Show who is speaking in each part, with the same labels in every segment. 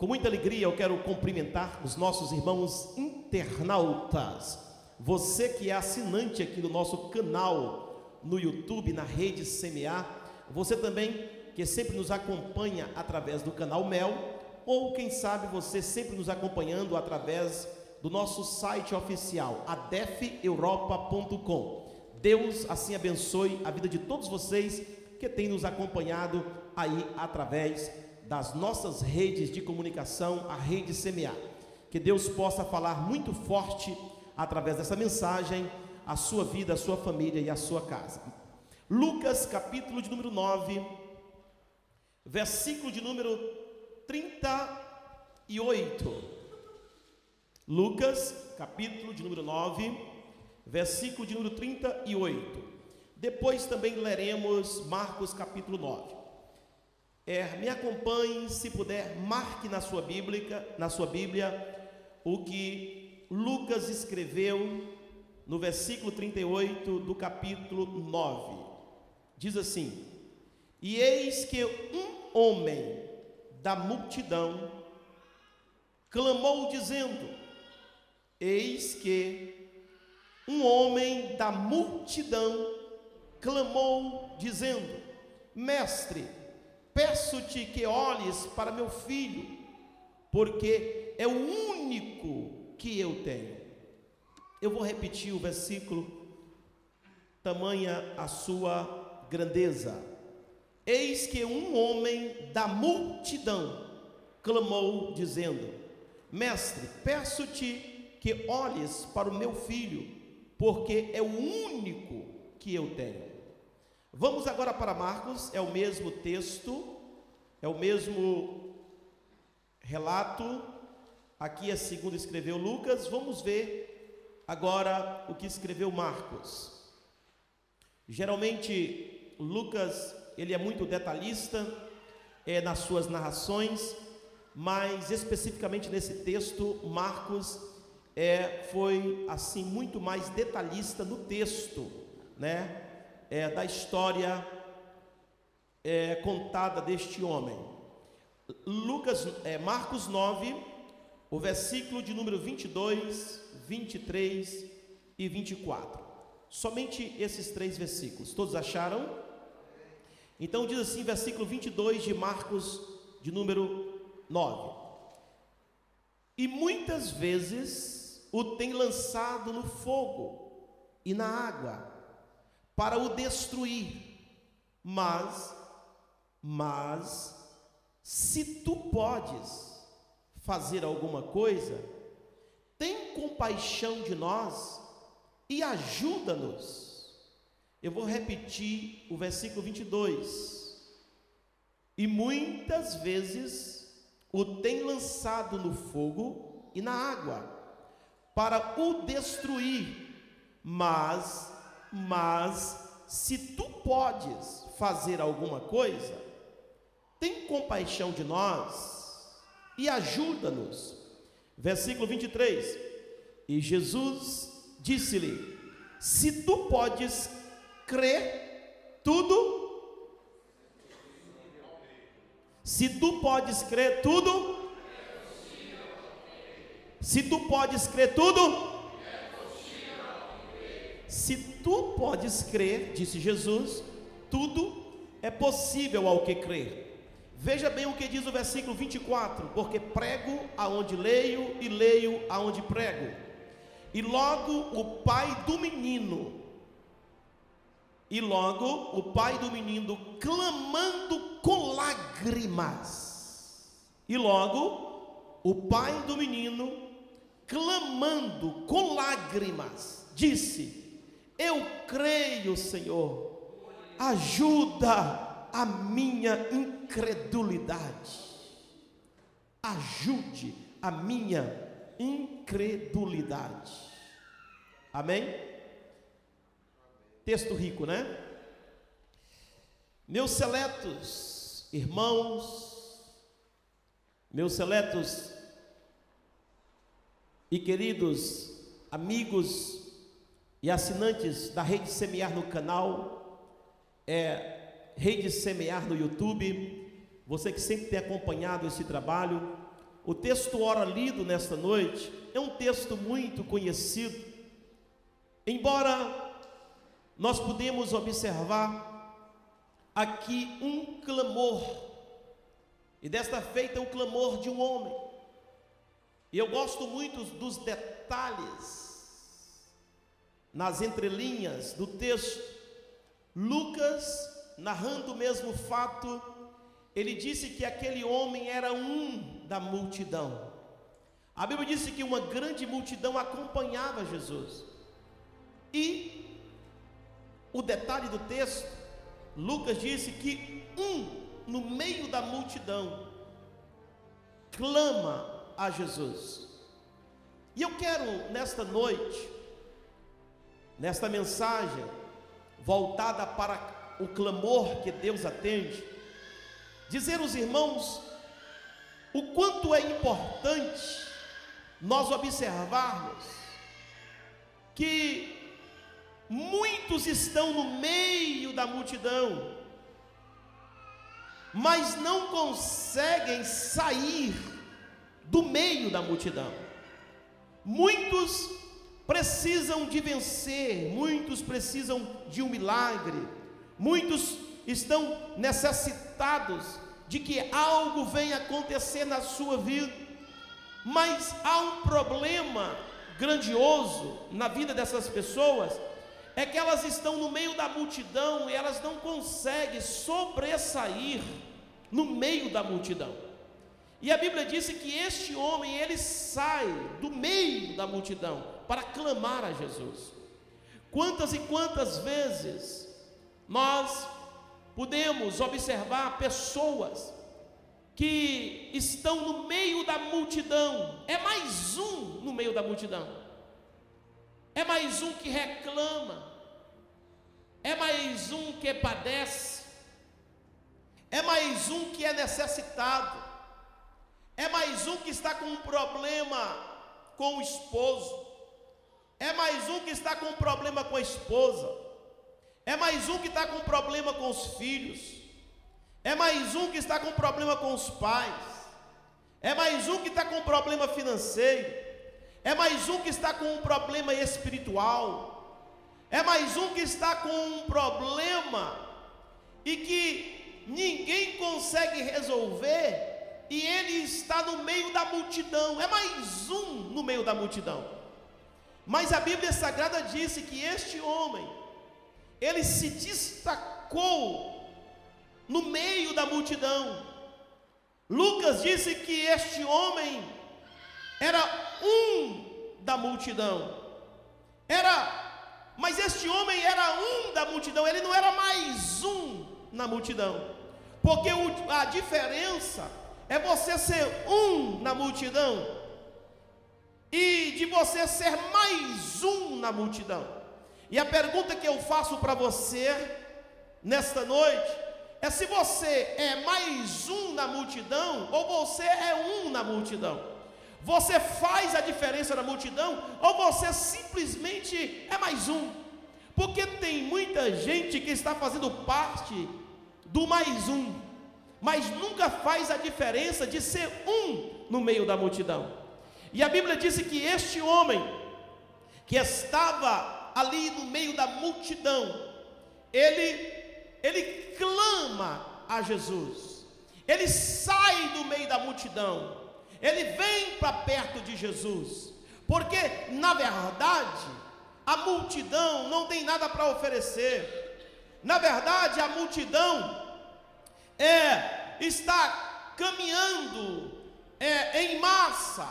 Speaker 1: Com muita alegria eu quero cumprimentar os nossos irmãos internautas. Você que é assinante aqui do nosso canal no YouTube, na rede CMA, você também que sempre nos acompanha através do canal Mel, ou quem sabe você sempre nos acompanhando através do nosso site oficial, adefeuropa.com. Deus assim abençoe a vida de todos vocês que têm nos acompanhado aí através das nossas redes de comunicação, a rede CMA. Que Deus possa falar muito forte através dessa mensagem a sua vida, a sua família e a sua casa. Lucas, capítulo de número 9, versículo de número 38. Lucas, capítulo de número 9, versículo de número 38. Depois também leremos Marcos, capítulo 9. É, me acompanhe, se puder, marque na sua Bíblia, na sua Bíblia o que Lucas escreveu no versículo 38 do capítulo 9. Diz assim: E eis que um homem da multidão clamou dizendo: Eis que um homem da multidão clamou, dizendo: Mestre, peço-te que olhes para meu filho, porque é o único que eu tenho. Eu vou repetir o versículo, tamanha a sua grandeza. Eis que um homem da multidão clamou, dizendo: Mestre, peço-te que olhes para o meu filho, porque é o único que eu tenho. Vamos agora para Marcos, é o mesmo texto, é o mesmo relato. Aqui é segundo escreveu Lucas. Vamos ver agora o que escreveu Marcos. Geralmente Lucas ele é muito detalhista é, nas suas narrações, mas especificamente nesse texto Marcos é, foi assim muito mais detalhista no texto, né, é, da história é, contada deste homem. Lucas, é, Marcos 9, o versículo de número 22, 23 e 24. Somente esses três versículos. Todos acharam? Então diz assim, versículo 22 de Marcos, de número 9. E muitas vezes o tem lançado no fogo e na água para o destruir. Mas, mas, se tu podes fazer alguma coisa, tem compaixão de nós e ajuda-nos. Eu vou repetir o versículo 22. E muitas vezes o tem lançado no fogo e na água para o destruir. Mas, mas, se tu podes fazer alguma coisa, tem compaixão de nós e ajuda-nos. Versículo 23. E Jesus disse-lhe: Se tu podes crer, tudo. Se tu podes crer, tudo se tu podes crer tudo, se tu podes crer, disse Jesus, tudo é possível ao que crer. Veja bem o que diz o versículo 24: porque prego aonde leio e leio aonde prego. E logo o pai do menino, e logo o pai do menino clamando com lágrimas, e logo o pai do menino clamando com lágrimas, disse: Eu creio, Senhor, ajuda a minha incredulidade. Ajude a minha incredulidade. Amém? Texto rico, né? Meus seletos irmãos, meus seletos e queridos amigos e assinantes da Rede Semear no canal, é, Rede Semear no YouTube, você que sempre tem acompanhado esse trabalho, o texto ora lido nesta noite é um texto muito conhecido, embora nós podemos observar aqui um clamor, e desta feita é o clamor de um homem, e eu gosto muito dos detalhes, nas entrelinhas do texto, Lucas, narrando o mesmo fato, ele disse que aquele homem era um da multidão. A Bíblia disse que uma grande multidão acompanhava Jesus. E o detalhe do texto, Lucas disse que um no meio da multidão clama a Jesus. E eu quero nesta noite, nesta mensagem voltada para o clamor que Deus atende, dizer aos irmãos o quanto é importante nós observarmos que muitos estão no meio da multidão, mas não conseguem sair do meio da multidão. Muitos precisam de vencer, muitos precisam de um milagre, muitos estão necessitados de que algo venha acontecer na sua vida, mas há um problema grandioso na vida dessas pessoas, é que elas estão no meio da multidão e elas não conseguem sobressair no meio da multidão. E a Bíblia disse que este homem, ele sai do meio da multidão para clamar a Jesus. Quantas e quantas vezes nós podemos observar pessoas que estão no meio da multidão, é mais um no meio da multidão, é mais um que reclama, é mais um que padece, é mais um que é necessitado, é mais um que está com um problema com o esposo, é mais um que está com problema com a esposa, é mais um que está com problema com os filhos. É mais um que está com problema com os pais. É mais um que está com problema financeiro. É mais um que está com um problema espiritual. É mais um que está com um problema e que ninguém consegue resolver e ele está no meio da multidão. É mais um no meio da multidão. Mas a Bíblia Sagrada disse que este homem ele se destacou no meio da multidão. Lucas disse que este homem era um da multidão. Era, mas este homem era um da multidão, ele não era mais um na multidão. Porque a diferença é você ser um na multidão e de você ser mais um na multidão. E a pergunta que eu faço para você nesta noite é se você é mais um na multidão ou você é um na multidão. Você faz a diferença na multidão ou você simplesmente é mais um? Porque tem muita gente que está fazendo parte do mais um, mas nunca faz a diferença de ser um no meio da multidão. E a Bíblia disse que este homem que estava ali no meio da multidão, ele, ele clama a Jesus, ele sai do meio da multidão, ele vem para perto de Jesus, porque na verdade a multidão não tem nada para oferecer, na verdade a multidão é está caminhando é, em massa,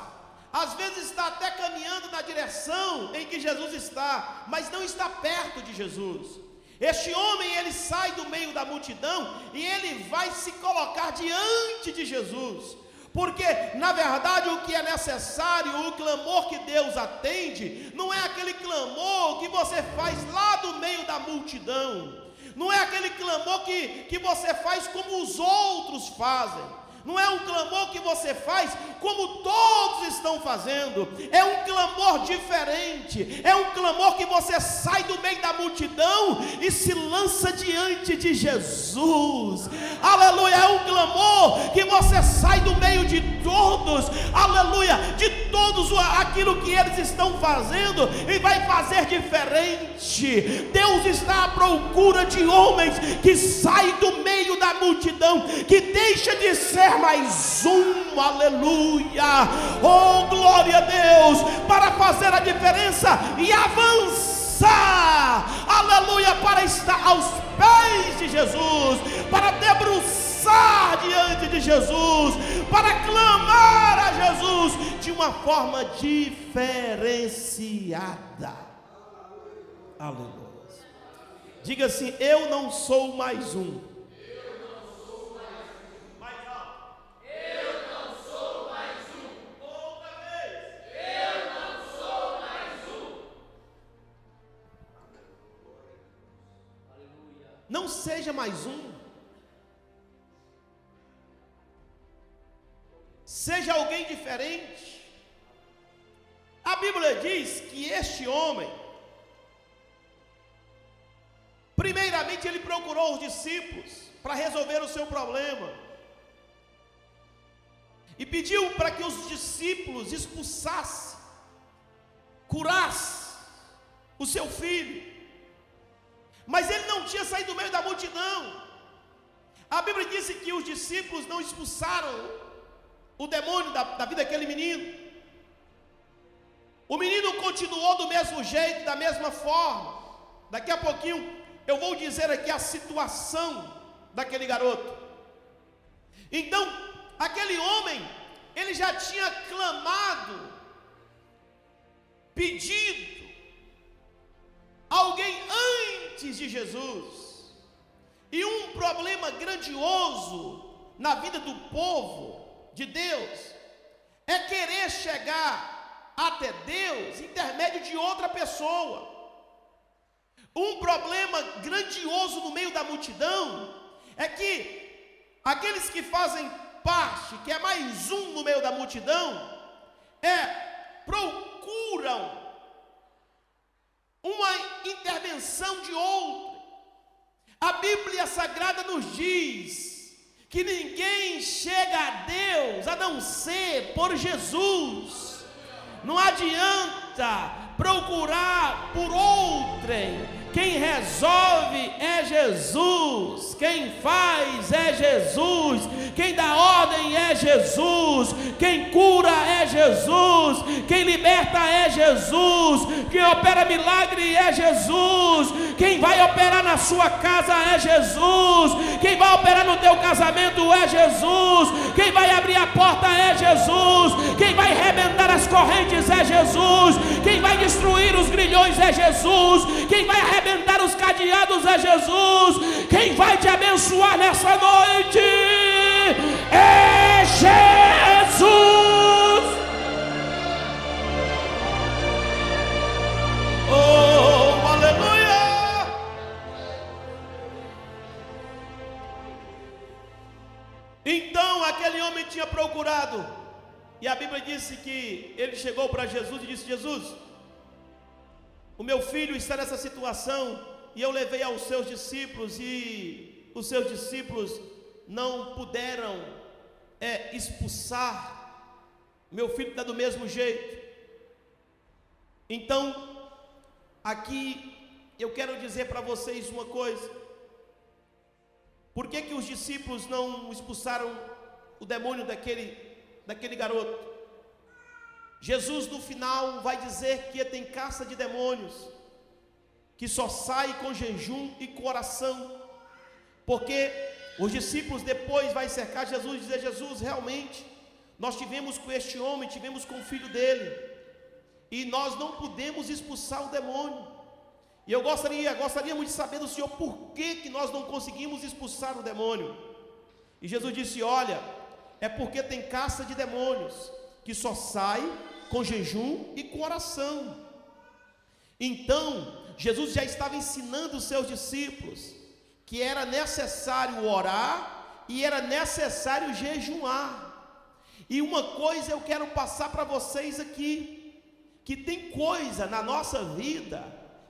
Speaker 1: às vezes está até caminhando na direção em que Jesus está, mas não está perto de Jesus. Este homem ele sai do meio da multidão e ele vai se colocar diante de Jesus. Porque, na verdade, o que é necessário, o clamor que Deus atende, não é aquele clamor que você faz lá do meio da multidão, não é aquele clamor que, que você faz como os outros fazem, não é um clamor que você faz como todos estão fazendo, é um clamor diferente, é um clamor que você sai do meio da multidão e se lança diante de Jesus, aleluia, é um clamor que você sai do meio de todos, aleluia, de todos aquilo que eles estão fazendo e vai fazer diferente. Deus está à procura de homens que saem do meio da multidão, que deixa de ser mais um, aleluia. Oh, glória a Deus, para fazer a diferença e avançar, aleluia, para estar aos pés de Jesus, para debruçar diante de Jesus, para clamar a Jesus de uma forma diferenciada. Aleluia. Diga assim: Eu não sou mais um. Não seja mais um. Seja alguém diferente. A Bíblia diz que este homem, primeiramente ele procurou os discípulos para resolver o seu problema. E pediu para que os discípulos expulsassem, curassem o seu filho. Mas ele não tinha saído do meio da multidão. A Bíblia disse que os discípulos não expulsaram o demônio da, da vida daquele menino. O menino continuou do mesmo jeito, da mesma forma. Daqui a pouquinho eu vou dizer aqui a situação daquele garoto. Então, aquele homem, ele já tinha clamado, pedido, alguém antes de Jesus. E um problema grandioso na vida do povo de Deus é querer chegar até Deus intermédio de outra pessoa. Um problema grandioso no meio da multidão é que aqueles que fazem parte, que é mais um no meio da multidão, é procuram uma intervenção de outro. A Bíblia Sagrada nos diz que ninguém chega a Deus a não ser por Jesus. Não adianta procurar por outrem quem resolve é Jesus, quem faz é Jesus, quem dá ordem é Jesus, quem cura é Jesus, quem liberta é Jesus, quem opera milagre é Jesus, quem vai operar na sua casa é Jesus, quem vai operar no teu casamento é Jesus, quem vai abrir a porta é Jesus, quem vai arrebentar as correntes é Jesus, quem vai destruir os grilhões é Jesus, quem vai arrebentar os cadeados é Jesus. Quem vai te abençoar nessa noite é Jesus. Oh, aleluia! Então aquele homem tinha procurado, e a Bíblia disse que ele chegou para Jesus e disse: Jesus, o meu filho está nessa situação e eu levei aos seus discípulos e os seus discípulos não puderam é, expulsar. Meu filho está do mesmo jeito. Então, aqui eu quero dizer para vocês uma coisa. Por que, que os discípulos não expulsaram o demônio daquele, daquele garoto? Jesus no final vai dizer que tem caça de demônios, que só sai com jejum e coração, porque os discípulos depois vai cercar Jesus e dizer: Jesus, realmente, nós tivemos com este homem, tivemos com o filho dele, e nós não pudemos expulsar o demônio. E eu gostaria, muito de saber do Senhor por que, que nós não conseguimos expulsar o demônio. E Jesus disse: Olha, é porque tem caça de demônios que só sai com jejum e com oração. Então, Jesus já estava ensinando os seus discípulos que era necessário orar e era necessário jejuar. E uma coisa eu quero passar para vocês aqui, que tem coisa na nossa vida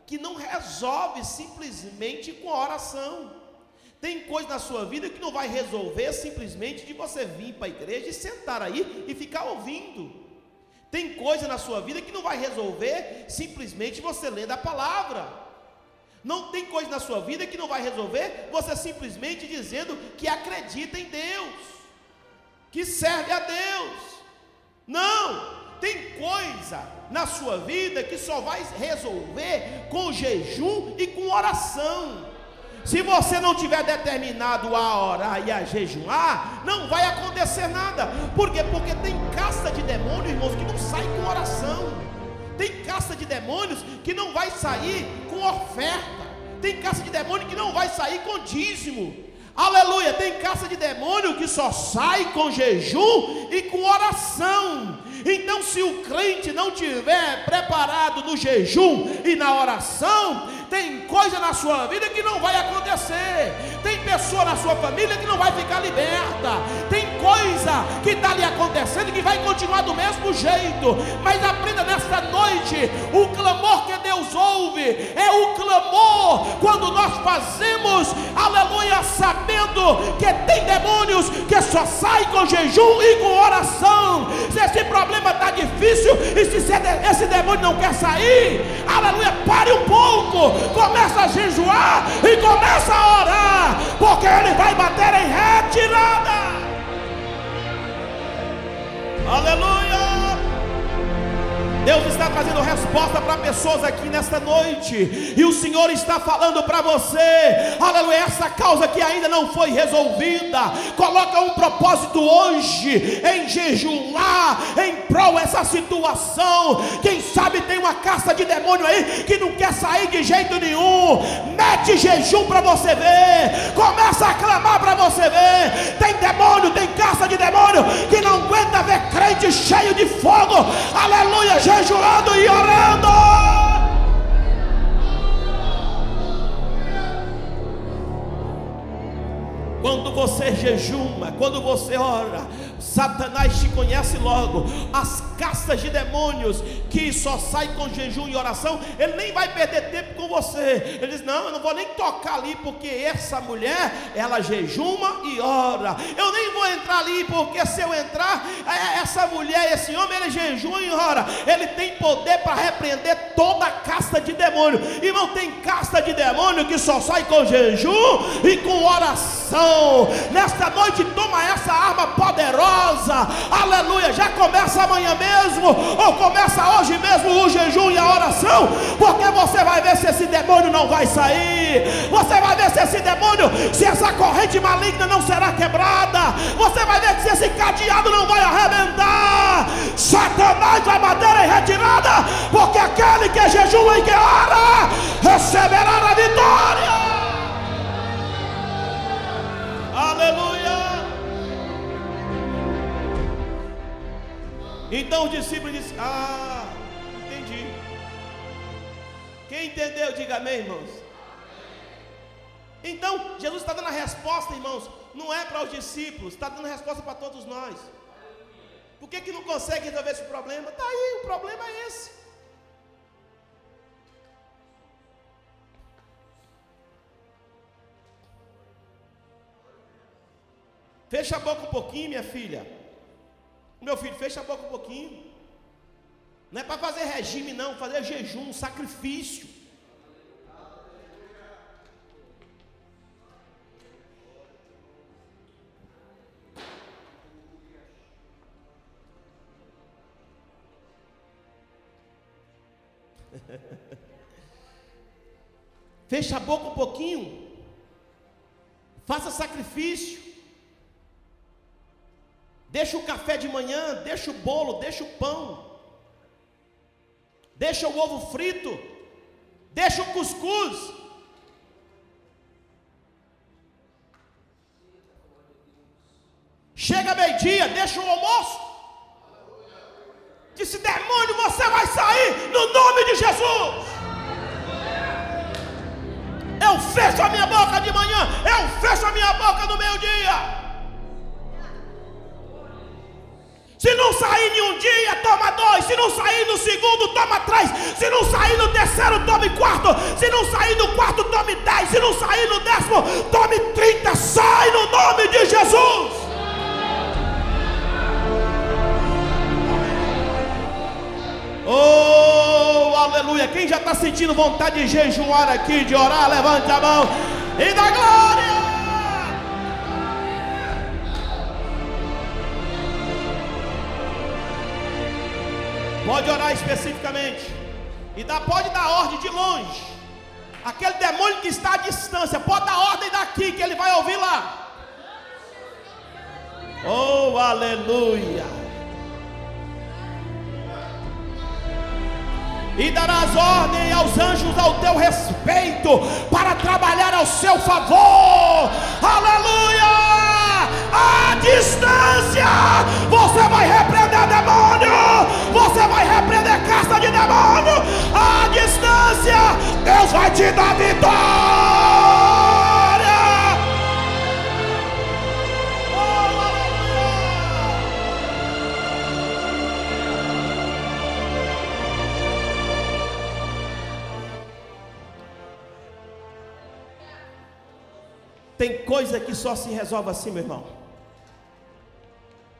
Speaker 1: que não resolve simplesmente com a oração. Tem coisa na sua vida que não vai resolver simplesmente de você vir para a igreja e sentar aí e ficar ouvindo. Tem coisa na sua vida que não vai resolver simplesmente você lendo a palavra. Não tem coisa na sua vida que não vai resolver você simplesmente dizendo que acredita em Deus, que serve a Deus. Não, tem coisa na sua vida que só vai resolver com jejum e com oração. Se você não tiver determinado a orar e a jejuar, não vai acontecer nada. Por quê? Porque tem casta de demônios, irmãos, que não sai com oração. Tem casta de demônios que não vai sair com oferta. Tem casta de demônio que não vai sair com dízimo. Aleluia, tem caça de demônio que só sai com jejum e com oração. Então, se o crente não tiver preparado no jejum e na oração, tem coisa na sua vida que não vai acontecer. Tem pessoa na sua família que não vai ficar liberta. Tem coisa que está ali acontecendo que vai continuar do mesmo jeito. Mas aprenda nesta noite: o clamor que Deus ouve é o clamor quando nós fazemos, aleluia, sabendo que tem demônios que só saem com jejum e com oração. Se esse problema está difícil e se esse demônio não quer sair, aleluia, pare um pouco começa a jejuar e começa a orar, porque ele vai bater em retirada. Aleluia! Deus está trazendo resposta para pessoas aqui nesta noite, e o Senhor está falando para você, aleluia, essa causa que ainda não foi resolvida, coloca um propósito hoje em jejuar em prol dessa situação. Quem sabe tem uma caça de demônio aí que não quer sair de jeito nenhum, mete jejum para você ver, começa a clamar para você ver. Tem demônio, tem caça de demônio que não aguenta ver crente cheio de fogo, aleluia jejuando e orando. Quando você jejuma, quando você ora, Satanás te conhece logo. As castas de demônios que só saem com jejum e oração, ele nem vai perder tempo com você. Ele diz: Não, eu não vou nem tocar ali, porque essa mulher, ela jejuma e ora. Eu nem vou entrar ali, porque se eu entrar, é, essa mulher, esse homem, ele jejuma e ora. Ele tem poder para repreender toda a casta de demônio. Irmão, tem casta de demônio que só sai com jejum e com oração. Nesta noite, toma essa arma poderosa poderosa, aleluia. Já começa amanhã mesmo, ou começa hoje mesmo o jejum e a oração, porque você vai ver se esse demônio não vai sair, você vai ver se esse demônio, se essa corrente maligna não será quebrada, você vai ver se esse cadeado não vai arrebentar, Satanás vai bater em retirada, porque aquele que jejum e que ora os discípulos disseram: Ah, entendi. Quem entendeu, diga amém, irmãos. Então, Jesus está dando a resposta, irmãos, não é para os discípulos, está dando a resposta para todos nós. Por que, que não consegue resolver esse problema? Está aí, o problema é esse. Fecha a boca um pouquinho, minha filha. Meu filho, fecha a boca um pouquinho. Não é para fazer regime, não, fazer jejum, sacrifício. Fecha a boca um pouquinho. Faça sacrifício. Deixa o café de manhã, deixa o bolo, deixa o pão, deixa o ovo frito, deixa o cuscuz. Chega meio-dia, deixa o almoço. Disse: demônio, você vai sair no nome de Jesus. Eu fecho a minha boca de manhã, eu fecho a minha boca no meio-dia. Se não sair em um dia, toma dois. Se não sair no segundo, toma três. Se não sair no terceiro, tome quarto. Se não sair no quarto, tome dez. Se não sair no décimo, tome trinta. Sai no nome de Jesus. Oh, aleluia. Quem já está sentindo vontade de jejuar aqui, de orar, levante a mão e dá glória. Pode orar especificamente. E dá, pode dar ordem de longe. Aquele demônio que está à distância, pode dar ordem daqui, que ele vai ouvir lá. Oh, aleluia. E darás ordem aos anjos ao teu respeito, para trabalhar ao seu favor. Aleluia! À distância. Você vai repreender demônio, você vai repreender casta de demônio. À distância, Deus vai te dar vitória. Tem coisa que só se resolve assim, meu irmão.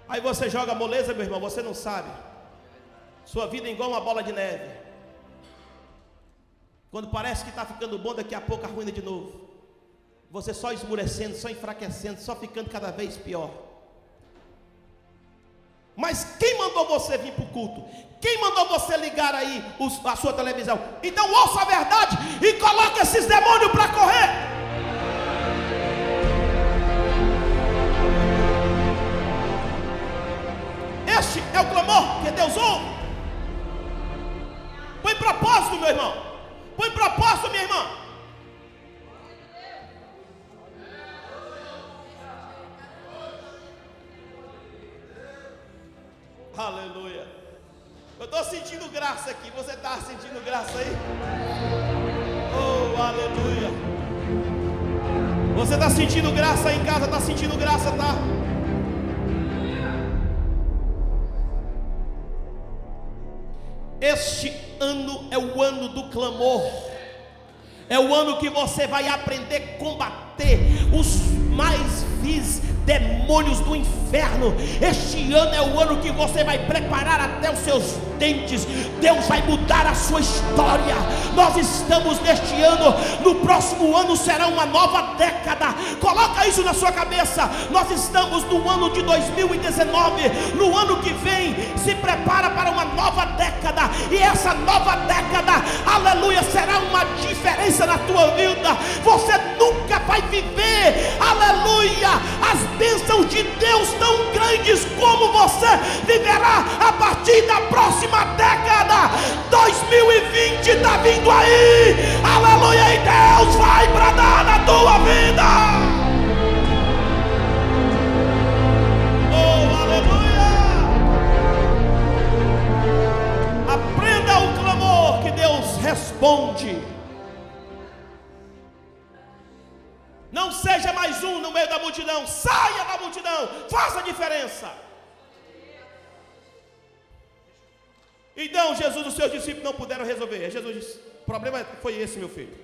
Speaker 1: Aí você joga moleza, meu irmão, você não sabe. Sua vida é igual uma bola de neve. Quando parece que está ficando bom, daqui a pouco arruina de novo. Você só esmurecendo, só enfraquecendo, só ficando cada vez pior. Mas quem mandou você vir para o culto? Quem mandou você ligar aí a sua televisão? Então ouça a verdade e coloque esses demônios para correr. É o clamor que Deus ouve. Põe propósito, meu irmão. Põe propósito, minha irmã. Aleluia. Eu estou sentindo graça aqui. Você está sentindo graça aí? Oh, aleluia. Você está sentindo graça aí em casa? Está sentindo graça, tá? Este ano é o ano do clamor. É o ano que você vai aprender a combater os mais vis demônios do inferno. Este ano é o ano que você vai preparar até os seus Deus vai mudar a sua história. Nós estamos neste ano, no próximo ano será uma nova década. Coloca isso na sua cabeça. Nós estamos no ano de 2019. No ano que vem, se prepara para uma nova década. E essa nova década, aleluia, será uma diferença na tua vida. Você nunca vai viver, aleluia, as bênçãos de Deus tão grandes como você viverá a partir da próxima década. 2020 está vindo aí, aleluia, e Deus vai bradar na tua vida. Oh, aleluia! Aprenda o clamor que Deus responde. Não seja mais um no meio da multidão. Saia da multidão. Faça a diferença. Então Jesus os seus discípulos não puderam resolver. Jesus disse: o problema foi esse, meu filho.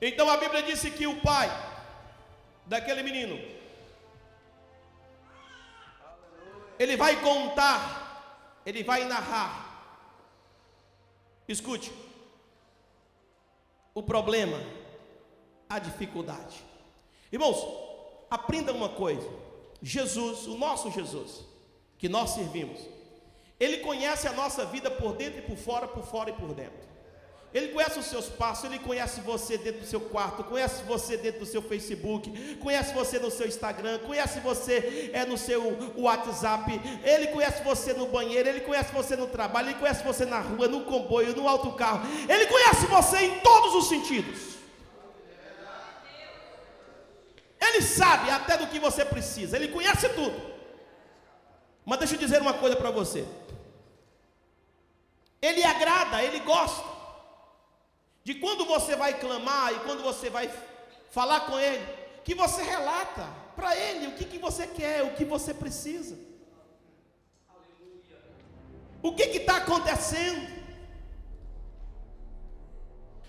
Speaker 1: Então a Bíblia disse que o pai daquele menino, ele vai contar, ele vai narrar. Escute, o problema a dificuldade. Irmãos, aprenda uma coisa: Jesus, o nosso Jesus, que nós servimos, Ele conhece a nossa vida por dentro e por fora, por fora e por dentro. Ele conhece os seus passos, ele conhece você dentro do seu quarto, conhece você dentro do seu Facebook, conhece você no seu Instagram, conhece você é no seu WhatsApp, ele conhece você no banheiro, ele conhece você no trabalho, ele conhece você na rua, no comboio, no autocarro. Ele conhece você em todos os sentidos. Ele sabe até do que você precisa, ele conhece tudo. Mas deixa eu dizer uma coisa para você. Ele agrada, ele gosta de quando você vai clamar e quando você vai falar com ele, que você relata para ele o que, que você quer, o que você precisa. O que está acontecendo?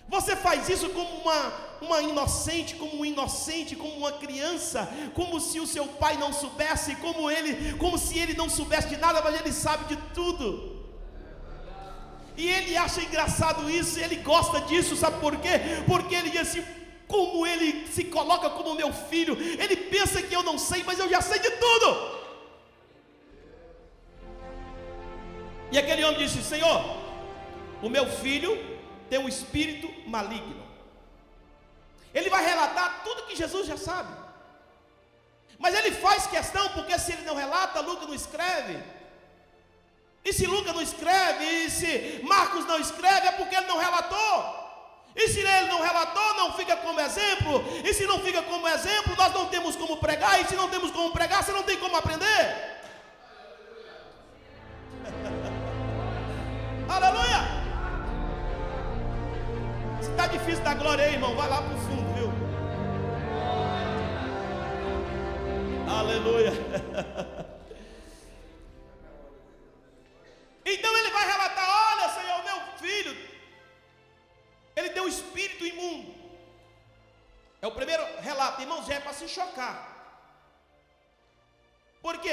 Speaker 1: Você faz isso como uma, uma inocente, como um inocente, como uma criança, como se o seu pai não soubesse, como ele, como se ele não soubesse de nada, mas ele sabe de tudo. E ele acha engraçado isso, ele gosta disso, sabe por quê? Porque ele diz assim: como ele se coloca como meu filho, ele pensa que eu não sei, mas eu já sei de tudo. E aquele homem disse: Senhor, o meu filho tem um espírito maligno. Ele vai relatar tudo que Jesus já sabe. Mas ele faz questão, porque se ele não relata, Lucas não escreve. E se Lucas não escreve, e se Marcos não escreve, é porque ele não relatou. E se ele não relatou, não fica como exemplo. E se não fica como exemplo, nós não temos como pregar. E se não temos como pregar, você não tem como aprender. Aleluia! Está difícil dar glória aí, irmão. Vai lá para o fundo, viu? Aleluia. Então ele vai relatar: Olha, Senhor, meu filho, ele tem um espírito imundo. É o primeiro relato, irmãos, já é para se chocar. Porque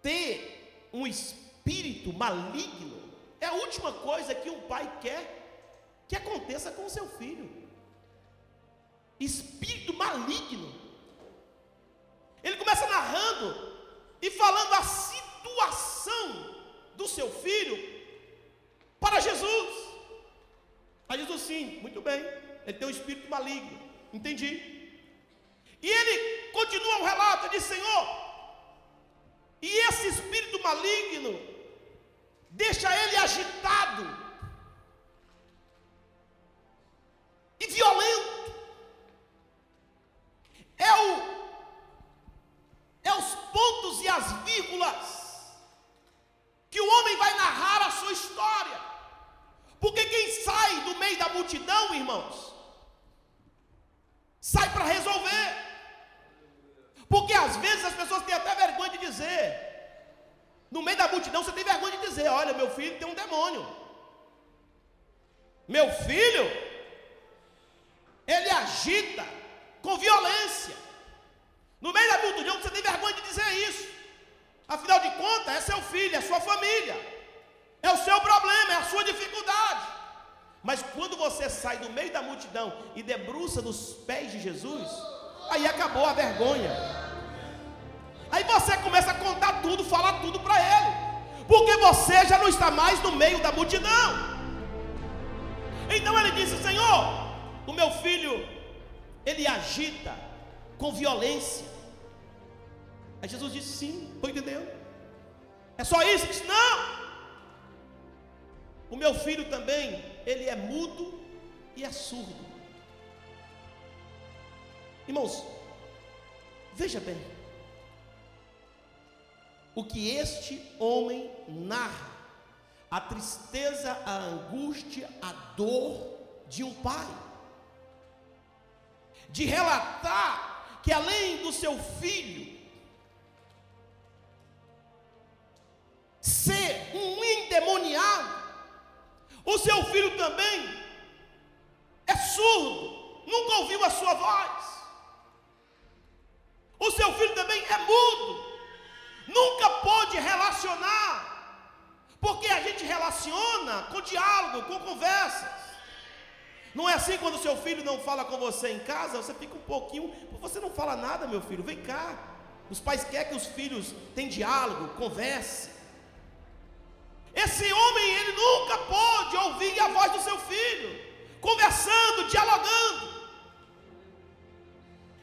Speaker 1: ter um espírito maligno é a última coisa que um pai quer que aconteça com seu filho. Espírito maligno. Ele começa narrando e falando a situação do seu filho para Jesus. Aí Jesus, sim, muito bem, ele tem um espírito maligno, entendi. E ele continua o relato, diz: Senhor, e esse espírito maligno deixa ele agitado e violento. É o é os pontos e as vírgulas que o homem vai narrar a sua história. Porque quem sai do meio da multidão, irmãos, sai para resolver. Porque às vezes as pessoas têm até vergonha de dizer: no meio da multidão você tem vergonha de dizer: Olha, meu filho tem um demônio. Meu filho, ele agita com violência. No meio da multidão você tem vergonha de dizer isso. Afinal de contas, é seu filho, é sua família. É o seu problema, é a sua dificuldade. Mas quando você sai do meio da multidão e debruça nos pés de Jesus, aí acabou a vergonha. Aí você começa a contar tudo, falar tudo para ele, porque você já não está mais no meio da multidão. Então ele disse: Senhor, o meu filho, ele agita com violência. Aí Jesus disse: Sim, estou entendendo. É só isso? Ele disse: Não. O meu filho também, ele é mudo e é surdo. Irmãos, veja bem o que este homem narra, a tristeza, a angústia, a dor de um pai, de relatar que além do seu filho ser um endemoniado, o seu filho também é surdo, nunca ouviu a sua voz. O seu filho também é mudo, nunca pôde relacionar, porque a gente relaciona com diálogo, com conversas. Não é assim quando seu filho não fala com você em casa, você fica um pouquinho, você não fala nada, meu filho, vem cá. Os pais querem que os filhos tenham diálogo, converse. Esse homem, ele nunca pôde ouvir a voz do seu filho, conversando, dialogando.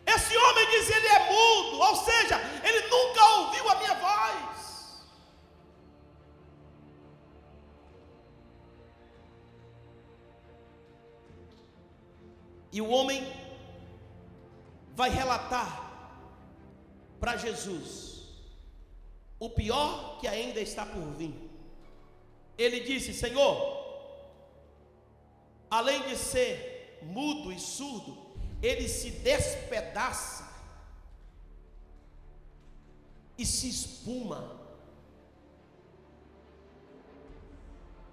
Speaker 1: Esse homem diz: ele é mudo, ou seja, ele nunca ouviu a minha voz. E o homem vai relatar para Jesus o pior que ainda está por vir. Ele disse: Senhor, além de ser mudo e surdo, ele se despedaça e se espuma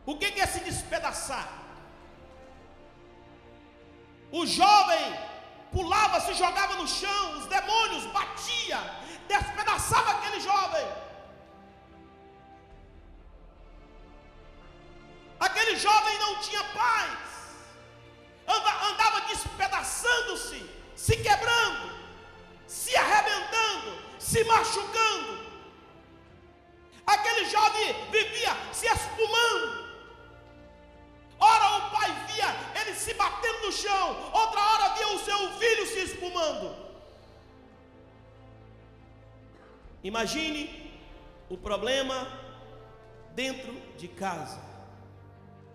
Speaker 1: O que é se despedaçar? O jovem pulava, se jogava no chão, os demônios batia, despedaçava aquele jovem. Aquele jovem não tinha paz, andava despedaçando-se, se quebrando, se arrebentando, se machucando. Aquele jovem vivia se espumando. Ora o pai via ele se batendo no chão, outra hora via o seu filho se espumando. Imagine o problema dentro de casa.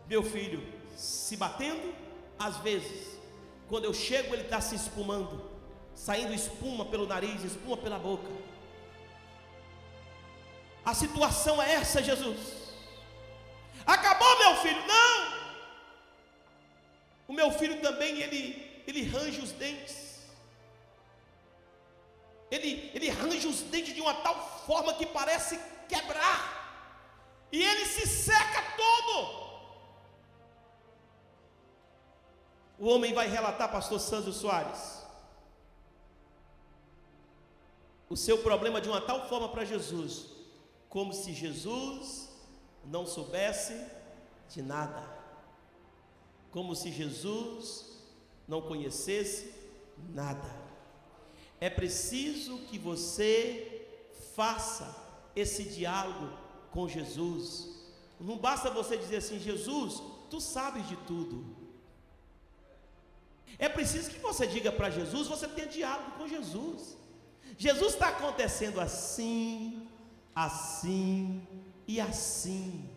Speaker 1: Meu filho se batendo, às vezes, quando eu chego, ele está se espumando, saindo espuma pelo nariz, espuma pela boca. A situação é essa, Jesus. Acabou, meu filho? Não. O meu filho também, ele, ele range os dentes. Ele, ele range os dentes de uma tal forma que parece quebrar. E ele se seca todo. O homem vai relatar, pastor Sandro Soares, o seu problema de uma tal forma para Jesus, como se Jesus não soubesse de nada, como se Jesus não conhecesse nada. É preciso que você faça esse diálogo com Jesus. Não basta você dizer assim, Jesus, tu sabes de tudo. É preciso que você diga para Jesus, você tenha diálogo com Jesus. Jesus está acontecendo assim, assim e assim.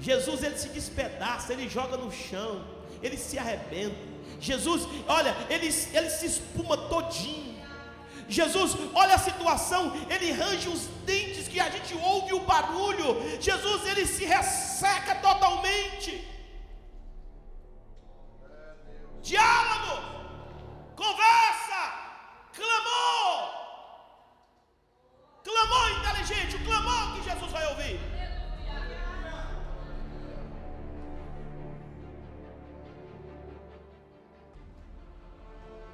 Speaker 1: Jesus ele se despedaça, ele joga no chão, ele se arrebenta. Jesus, olha, ele, ele se espuma todinho. Jesus, olha a situação, ele range os dentes que a gente ouve o barulho. Jesus, ele se resseca totalmente diálogo, conversa, clamor, clamor inteligente, o clamor que Jesus vai ouvir.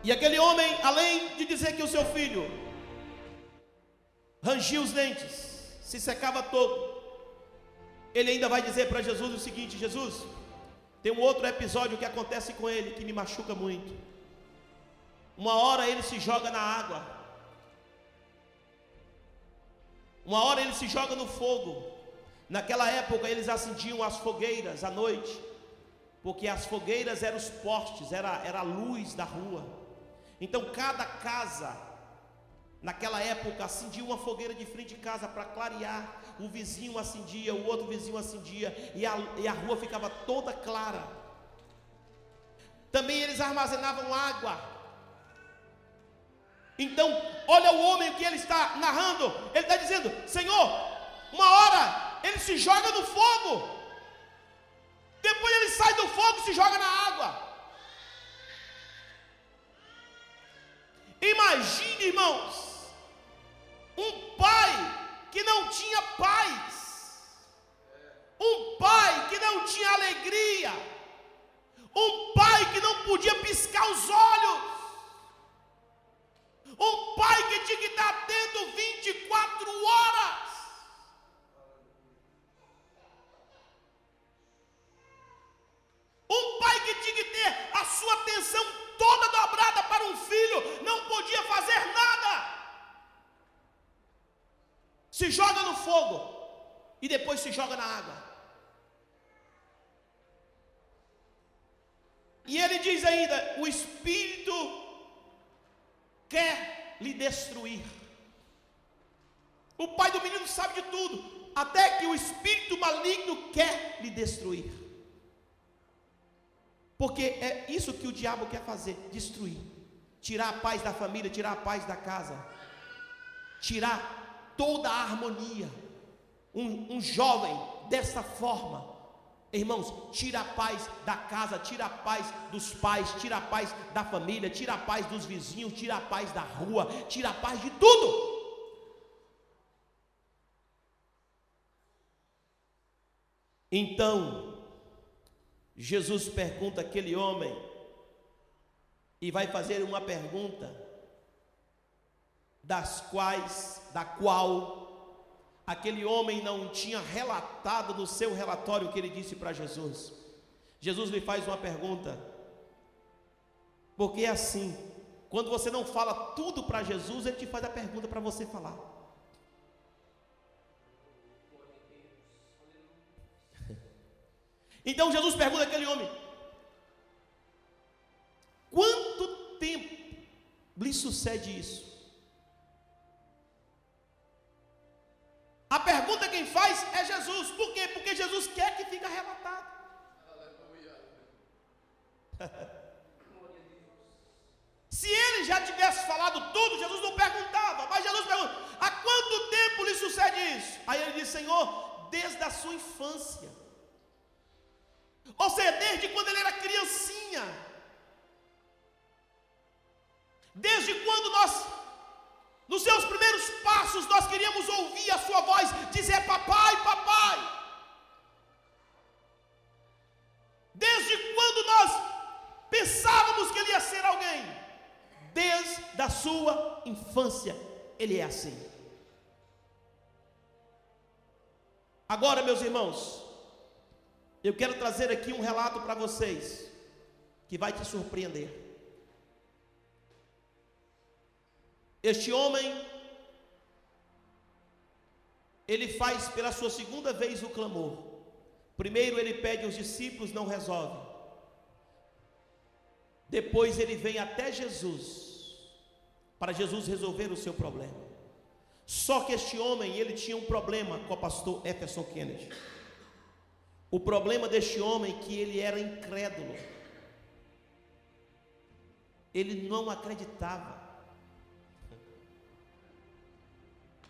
Speaker 1: E aquele homem, além de dizer que o seu filho rangia os dentes, se secava todo, ele ainda vai dizer para Jesus o seguinte: Jesus, tem um outro episódio que acontece com ele que me machuca muito. Uma hora ele se joga na água. Uma hora ele se joga no fogo. Naquela época eles acendiam as fogueiras à noite, porque as fogueiras eram os postes, era, era a luz da rua. Então cada casa, naquela época, acendia uma fogueira de frente de casa para clarear o vizinho acendia, o outro vizinho acendia, e a, e a rua ficava toda clara. Também eles armazenavam água. Então, olha o homem que ele está narrando, ele está dizendo: Senhor, uma hora ele se joga no fogo, depois ele sai do fogo e se joga na água. Imagine, irmãos, um pai que não tinha paz, um pai que não tinha alegria, um pai que não podia piscar os olhos, um pai que tinha que estar atento 24 horas. Um pai que tinha que ter a sua atenção toda dobrada para um filho, não podia fazer nada se joga no fogo e depois se joga na água. E ele diz ainda: o espírito quer lhe destruir. O pai do menino sabe de tudo, até que o espírito maligno quer lhe destruir. Porque é isso que o diabo quer fazer: destruir, tirar a paz da família, tirar a paz da casa, tirar toda a harmonia. Um, um jovem dessa forma, irmãos, tira a paz da casa, tira a paz dos pais, tira a paz da família, tira a paz dos vizinhos, tira a paz da rua, tira a paz de tudo. Então, Jesus pergunta aquele homem e vai fazer uma pergunta das quais, da qual aquele homem não tinha relatado no seu relatório o que ele disse para Jesus. Jesus lhe faz uma pergunta. Porque é assim, quando você não fala tudo para Jesus, ele te faz a pergunta para você falar. Então Jesus pergunta àquele homem: Quanto tempo lhe sucede isso? A pergunta quem faz é Jesus. Por quê? Porque Jesus quer que fique relatado. Se ele já tivesse falado tudo, Jesus não perguntava. Mas Jesus pergunta: há quanto tempo lhe sucede isso? Aí ele diz: Senhor, desde a sua infância. Ou seja, desde quando ele era criancinha. Desde quando nós, nos seus primeiros passos, nós queríamos ouvir a sua voz dizer papai, papai. Desde quando nós pensávamos que ele ia ser alguém, desde a sua infância, ele é assim. Agora, meus irmãos, eu quero trazer aqui um relato para vocês que vai te surpreender. Este homem, ele faz pela sua segunda vez o clamor. Primeiro ele pede aos discípulos, não resolve. Depois ele vem até Jesus, para Jesus resolver o seu problema. Só que este homem, ele tinha um problema com o pastor Efferson Kennedy. O problema deste homem é que ele era incrédulo. Ele não acreditava.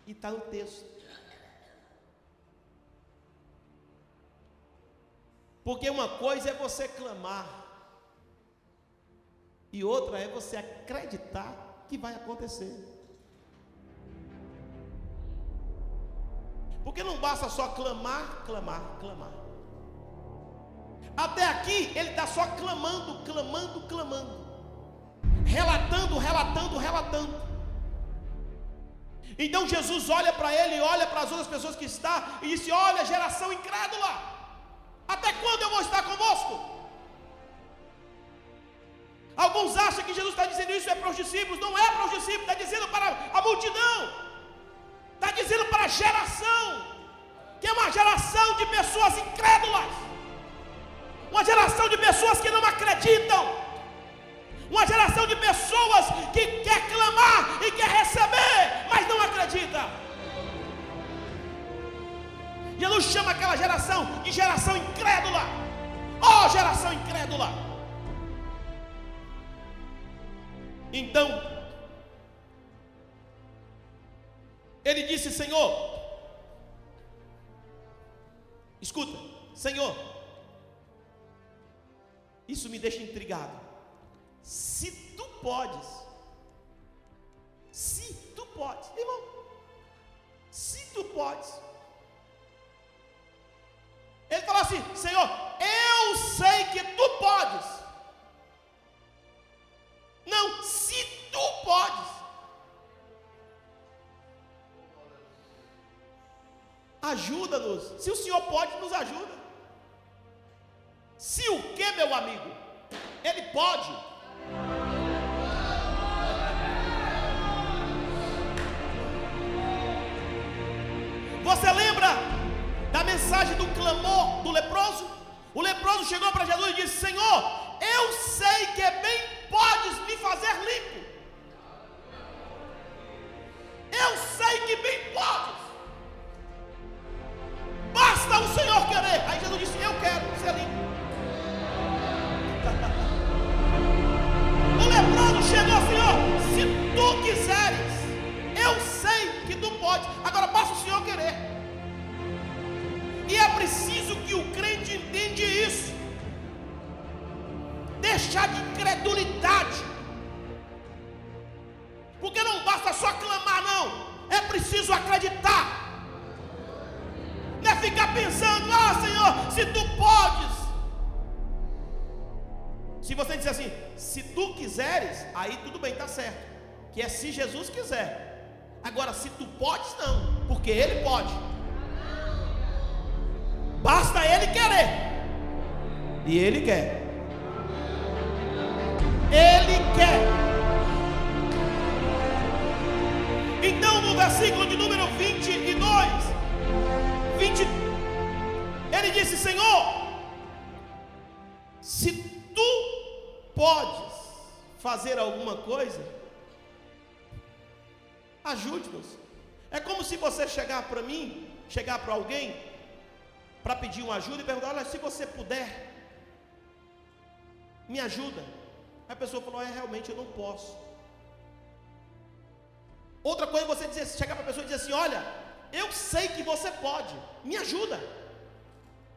Speaker 1: E está no texto. Porque uma coisa é você clamar, e outra é você acreditar que vai acontecer. Porque não basta só clamar, clamar, clamar. Até aqui ele está só clamando, clamando, clamando, relatando, relatando, relatando. Então Jesus olha para ele, olha para as outras pessoas que estão e disse: Olha, geração incrédula, até quando eu vou estar convosco? Alguns acham que Jesus está dizendo isso é para os discípulos, não é para os discípulos, está dizendo para a multidão, está dizendo para a geração, que é uma geração de pessoas incrédulas, uma geração de pessoas que não acreditam uma geração de pessoas que quer clamar e quer receber, mas não acredita. Jesus chama aquela geração de geração incrédula. Oh, geração incrédula. Então, ele disse: Senhor, escuta, Senhor, isso me deixa intrigado. Se tu podes, se tu podes, irmão, se tu podes, ele falou assim: Senhor, eu sei que tu podes. Não, se tu podes. Ajuda-nos. Se o Senhor pode, nos ajuda. Se o que, meu amigo? Ele pode. Você lembra da mensagem do clamor do leproso? O leproso chegou para Jesus e disse: Senhor, eu sei que bem podes me fazer limpo. Eu sei que bem podes. Basta o Senhor querer. Aí Jesus disse: Eu quero ser limpo. O leproso chegou, Senhor, se tu quiseres, eu sei que tu podes. Agora basta querer. E é preciso que o crente entenda isso. Deixar de incredulidade. Porque não basta só clamar, não. É preciso acreditar. Não é ficar pensando, ah Senhor, se tu podes. Se você disser assim, se tu quiseres, aí tudo bem, está certo. Que é se Jesus quiser. Agora, se tu podes, não, porque Ele pode. Basta Ele querer. E Ele quer. Ele quer. Então, no versículo de número 22, 20, ele disse: Senhor, se tu podes fazer alguma coisa, ajude-nos. É como se você chegar para mim, chegar para alguém, para pedir uma ajuda e perguntar: Olha, se você puder, me ajuda. A pessoa falou: É, realmente eu não posso. Outra coisa é você dizer, chegar para a pessoa e dizer assim: Olha, eu sei que você pode, me ajuda.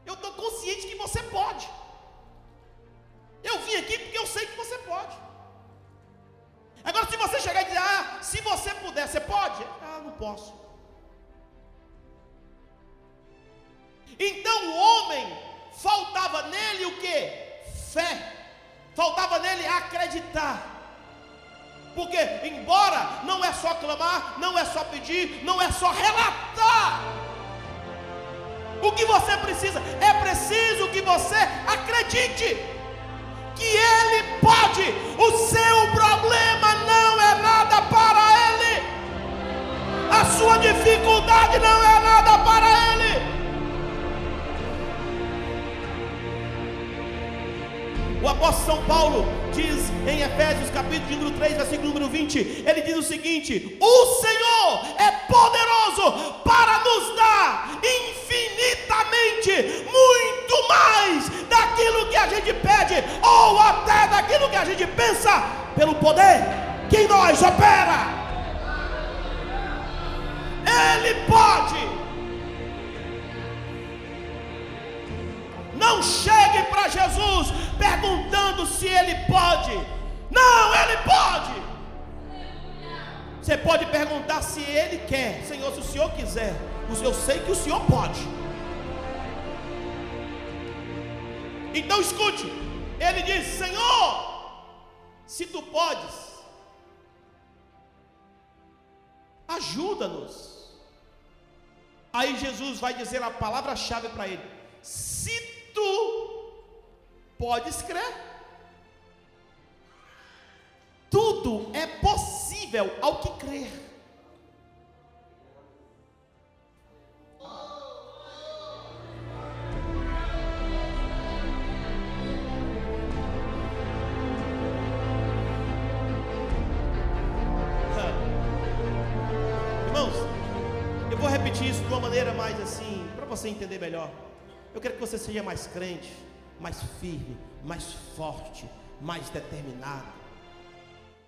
Speaker 1: Eu estou consciente que você pode. Eu vim aqui porque eu sei que você pode. Agora, se você chegar e dizer, ah, se você puder, você pode? Ah, não posso. Então o homem faltava nele o que? Fé. Faltava nele acreditar. Porque, embora não é só clamar, não é só pedir, não é só relatar. O que você precisa? É preciso que você acredite que Ele pode. O seu problema não é nada para Ele. A sua dificuldade não é nada para Ele. O apóstolo São Paulo diz em Efésios capítulo número 3, versículo número 20, ele diz o seguinte: O Senhor é poderoso para nos dar infinitamente muito mais daquilo que a gente pede ou até daquilo que a gente pensa pelo poder que em nós opera. Ele pode Não chegue para Jesus perguntando se Ele pode. Não, Ele pode. Você pode perguntar se Ele quer. Senhor, se o Senhor quiser, eu sei que o Senhor pode. Então escute. Ele diz: Senhor, se tu podes, ajuda-nos. Aí Jesus vai dizer a palavra-chave para ele: se tu podes crer. Tudo é possível ao que crer. Você entender melhor. Eu quero que você seja mais crente, mais firme, mais forte, mais determinado.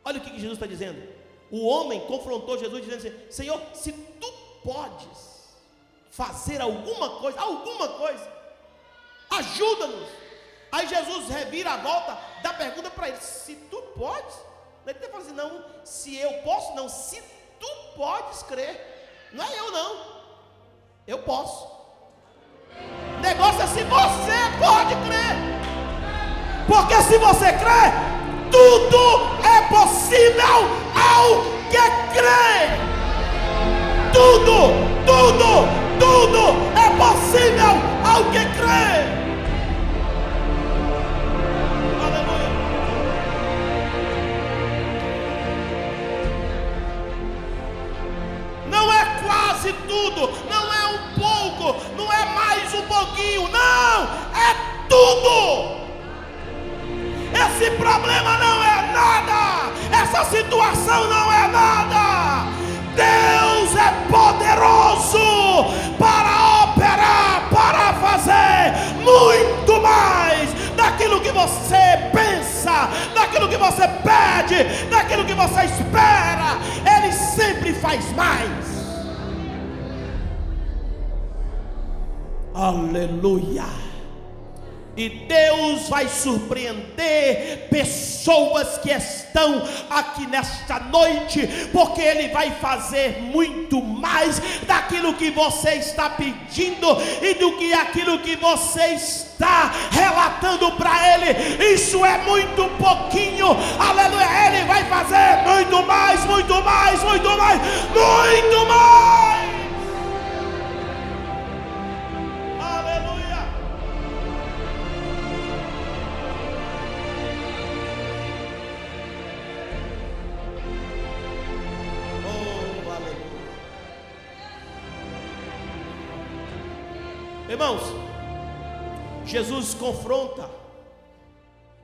Speaker 1: Olha o que Jesus está dizendo. O homem confrontou Jesus dizendo assim: Senhor, se tu podes fazer alguma coisa, alguma coisa, ajuda-nos. Aí Jesus revira a volta, dá pergunta para ele: Se tu podes? Ele está falando assim: Não, se eu posso, não, se tu podes crer. Não é eu, não. Eu posso. Negócio é se você pode crer. Porque se você crê, tudo é possível ao que crê. Tudo, tudo, tudo é possível ao que crê. Não é quase tudo, pouquinho, não, é tudo. Esse problema não é nada, essa situação não é nada. Deus é poderoso para operar, para fazer muito mais daquilo que você pensa, daquilo que você pede, daquilo que você espera. Ele sempre faz mais. Aleluia. E Deus vai surpreender pessoas que estão aqui nesta noite, porque Ele vai fazer muito mais daquilo que você está pedindo e do que aquilo que você está relatando para Ele. Isso é muito pouquinho, aleluia. Ele vai fazer muito mais, muito mais, muito mais, muito mais. Irmãos, Jesus confronta,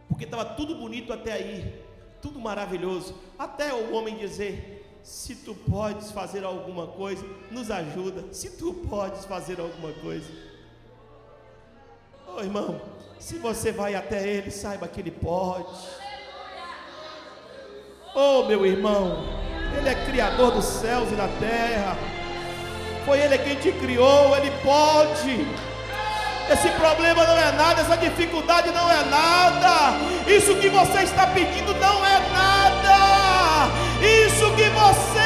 Speaker 1: porque estava tudo bonito até aí, tudo maravilhoso, até o homem dizer: Se tu podes fazer alguma coisa, nos ajuda. Se tu podes fazer alguma coisa, oh irmão, se você vai até ele, saiba que ele pode. Oh meu irmão, ele é criador dos céus e da terra. Foi Ele quem te criou, Ele pode. Esse problema não é nada, essa dificuldade não é nada. Isso que você está pedindo não é nada. Isso que você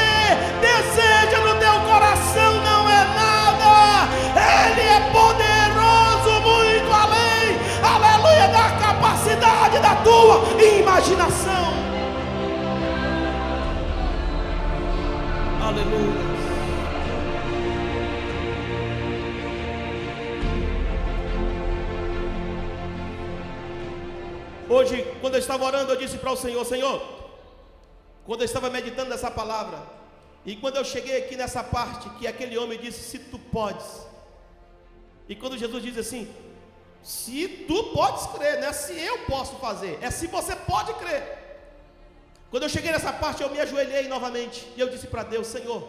Speaker 1: deseja no teu coração não é nada. Ele é poderoso muito além, aleluia, da capacidade da tua imaginação. Aleluia. Hoje, quando eu estava orando, eu disse para o Senhor: Senhor, quando eu estava meditando nessa palavra, e quando eu cheguei aqui nessa parte, que aquele homem disse: Se tu podes, e quando Jesus diz assim: Se tu podes crer, não é se eu posso fazer, é se você pode crer. Quando eu cheguei nessa parte, eu me ajoelhei novamente, e eu disse para Deus: Senhor,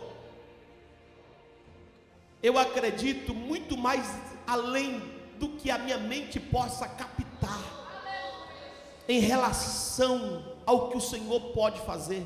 Speaker 1: eu acredito muito mais além do que a minha mente possa captar em relação ao que o Senhor pode fazer.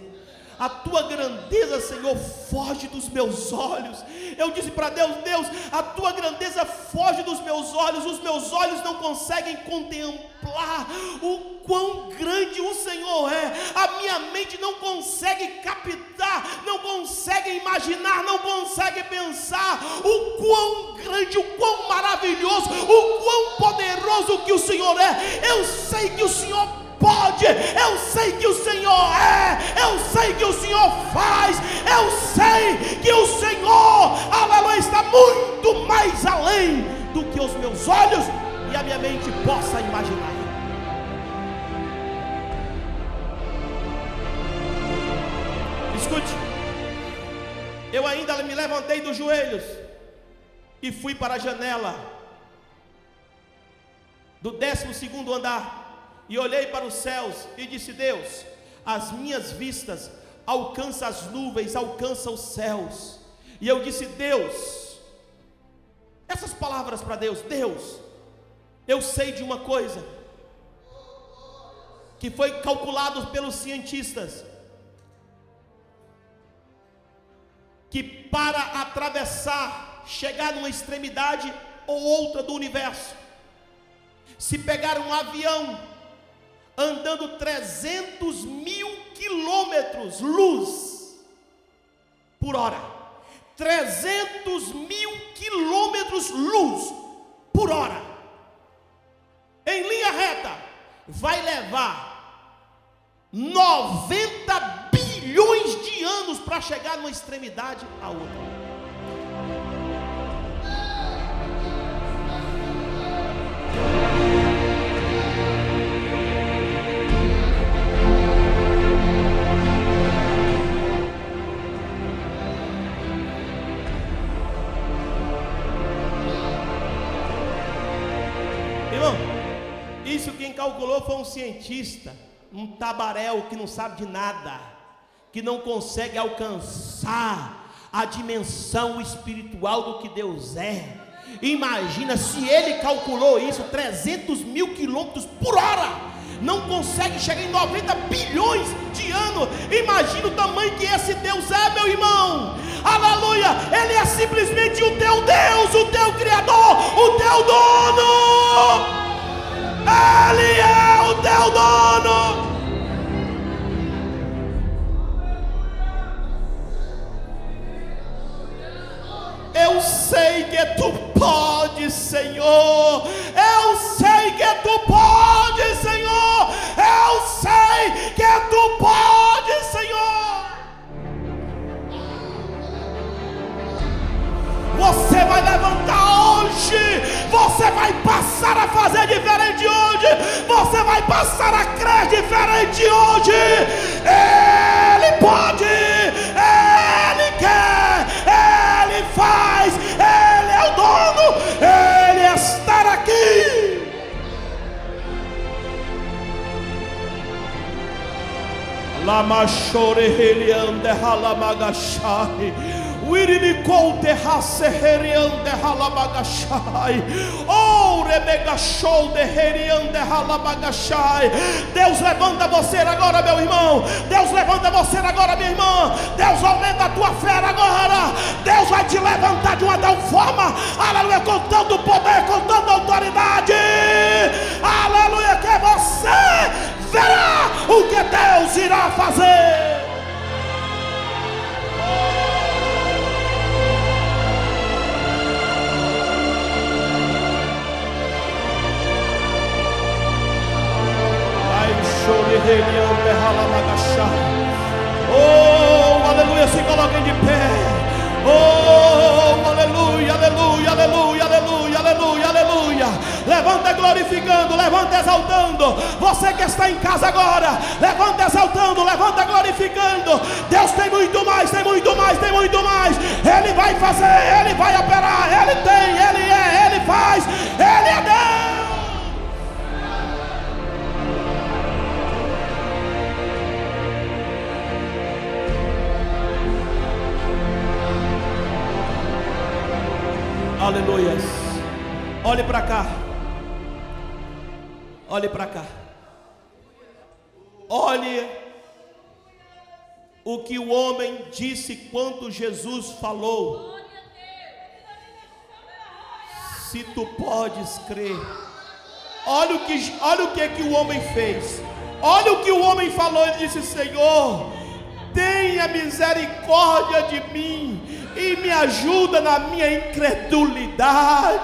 Speaker 1: A tua grandeza, Senhor, foge dos meus olhos. Eu disse para Deus: Deus, a tua grandeza foge dos meus olhos. Os meus olhos não conseguem contemplar o quão grande o Senhor é. A minha mente não consegue captar, não consegue imaginar, não consegue pensar o quão grande, o quão maravilhoso, o quão poderoso que o Senhor é. Eu sei que o Senhor pode, eu sei que o Senhor é, eu sei que o Senhor faz, eu sei que o Senhor, aleluia, está muito mais além do que os meus olhos e a minha mente possa imaginar. Escute, eu ainda me levantei dos joelhos e fui para a janela do décimo segundo andar e olhei para os céus e disse: Deus, as minhas vistas alcançam as nuvens, alcançam os céus. E eu disse: Deus, essas palavras para Deus, Deus, eu sei de uma coisa que foi calculado pelos cientistas que para atravessar, chegar numa extremidade ou outra do universo, se pegar um avião andando 300 mil quilômetros luz por hora. 300 mil quilômetros luz por hora. Em linha reta, vai levar 90 bilhões de anos para chegar de uma extremidade à outra. Calculou foi um cientista, um tabaréu que não sabe de nada, que não consegue alcançar a dimensão espiritual do que Deus é. Imagina se ele calculou isso 300 mil quilômetros por hora não consegue chegar em 90 bilhões de anos. Imagina o tamanho que esse Deus é, meu irmão. Aleluia! Ele é simplesmente o teu Deus, o teu Criador, o teu dono. Ele é o teu dono. Eu sei que tu podes, Senhor. Eu sei que tu podes, Senhor. Eu sei que tu podes, Você vai levantar hoje. Você vai passar a fazer diferente hoje. Você vai passar a crer diferente hoje. Ele pode. Ele quer. Ele faz. Ele é o dono. Ele está aqui. Lama chore heliande halamagashai. Oh. Deus levanta você agora, meu irmão. Deus levanta você agora, minha irmã. Deus aumenta a tua fé agora. Deus vai te levantar de uma tal forma. Aleluia, com tanto poder, com tanta autoridade. Aleluia, que você verá o que Deus irá fazer. Oh, aleluia, se coloquem de pé. Oh, aleluia, aleluia, aleluia, aleluia, aleluia, aleluia. Levanta glorificando, levanta exaltando. Você que está em casa agora, levanta exaltando, levanta glorificando. Deus tem muito mais, tem muito mais, tem muito mais. Ele vai fazer, ele vai operar, ele tem, ele é, ele faz, ele é Deus. Aleluia. Olhe para cá. Olhe para cá. Olhe o que o homem disse quando Jesus falou. Se tu podes crer. Olha o que, olha o que, que o homem fez. Olha o que o homem falou. Ele disse: Senhor, tenha misericórdia de mim e me ajuda na minha incredulidade.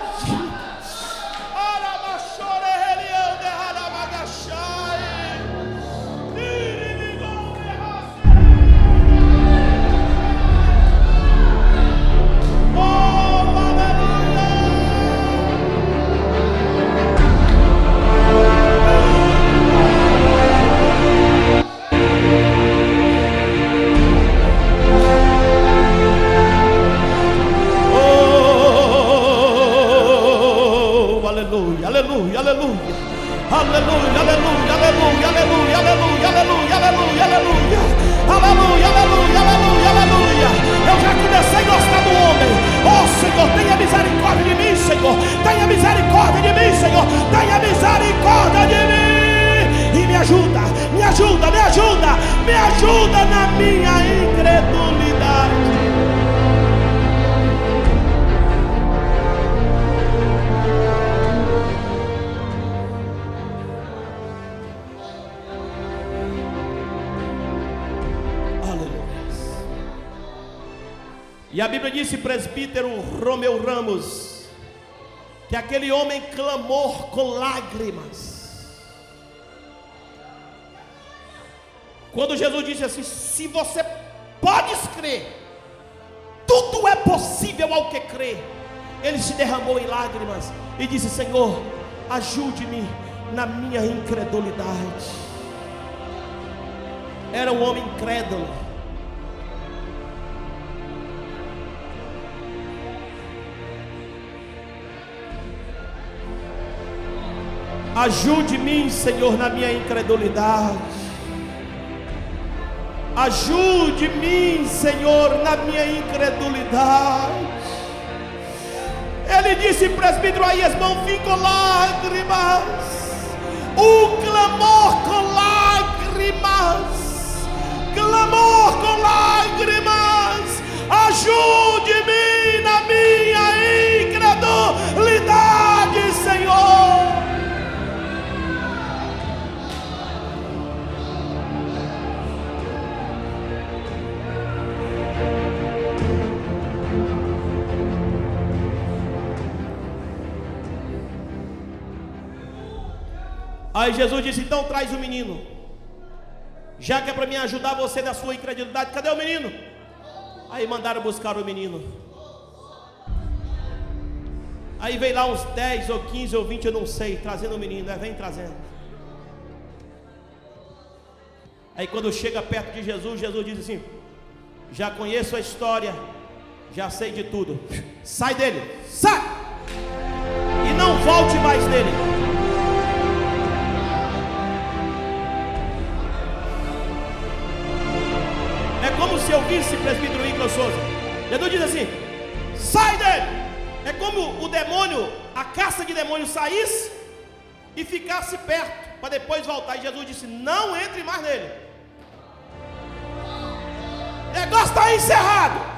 Speaker 1: Na minha incredulidade. Era um homem incrédulo. Ajude-me, Senhor, na minha incredulidade. Ajude-me, Senhor, na minha incredulidade. Ele disse, presbítero Aías, não vim com lágrimas. O clamor com lágrimas. Clamor com lágrimas. Ajude-me Aí Jesus disse: Então traz o menino. Já que é para me ajudar você na sua incredulidade, cadê o menino? Aí mandaram buscar o menino. Aí veio lá uns 10 ou 15 ou 20, eu não sei, trazendo o menino, né? vem trazendo. Aí quando chega perto de Jesus, Jesus diz assim: Já conheço a história, já sei de tudo. Sai dele, sai! E não volte mais dele. É como se eu visse presbítero Igor Souza. Jesus diz assim: sai dele. É como o demônio, a caça de demônio saísse e ficasse perto, para depois voltar. E Jesus disse: não entre mais nele. O negócio está encerrado.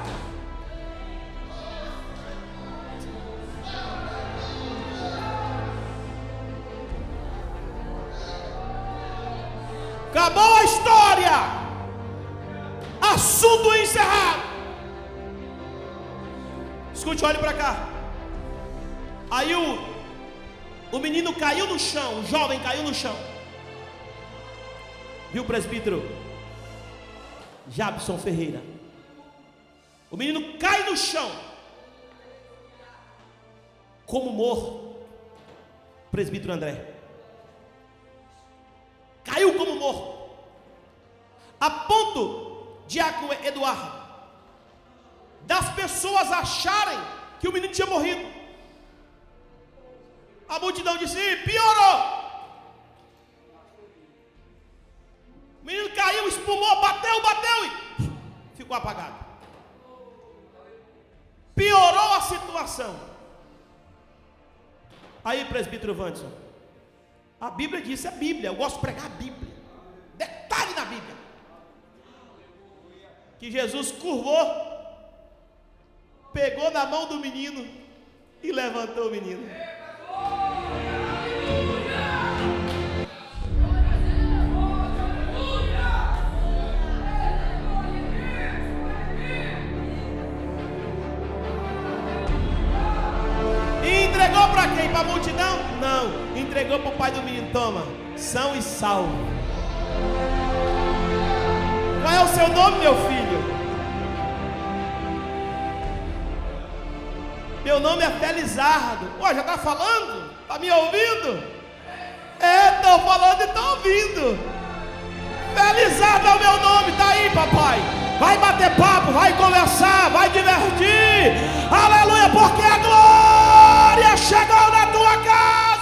Speaker 1: Acabou a história assunto encerrado. Escute, olhe para cá. Aí o, o menino caiu no chão, o jovem caiu no chão. Viu presbítero? Jabson Ferreira. O menino cai no chão, como morto. Presbítero André. Caiu como morto. A Diácono Eduardo, das pessoas acharem que o menino tinha morrido. A multidão disse: piorou. O menino caiu, espumou, bateu, bateu e ficou apagado. Piorou a situação. Aí, presbítero Vanderson, a Bíblia diz, é Bíblia, eu gosto de pregar a Bíblia. Detalhe na Bíblia que Jesus curvou, pegou na mão do menino e levantou o menino. E entregou para quem? Para a multidão? Não, entregou para o pai do menino. Toma, são e salvo. Qual é o seu nome, meu filho? Meu nome é Felizardo. Pô, já está falando? Está me ouvindo? É, estou falando e estou ouvindo. Felizardo é o meu nome, está aí, papai. Vai bater papo, vai conversar, vai divertir. Aleluia, porque a glória chegou na tua casa.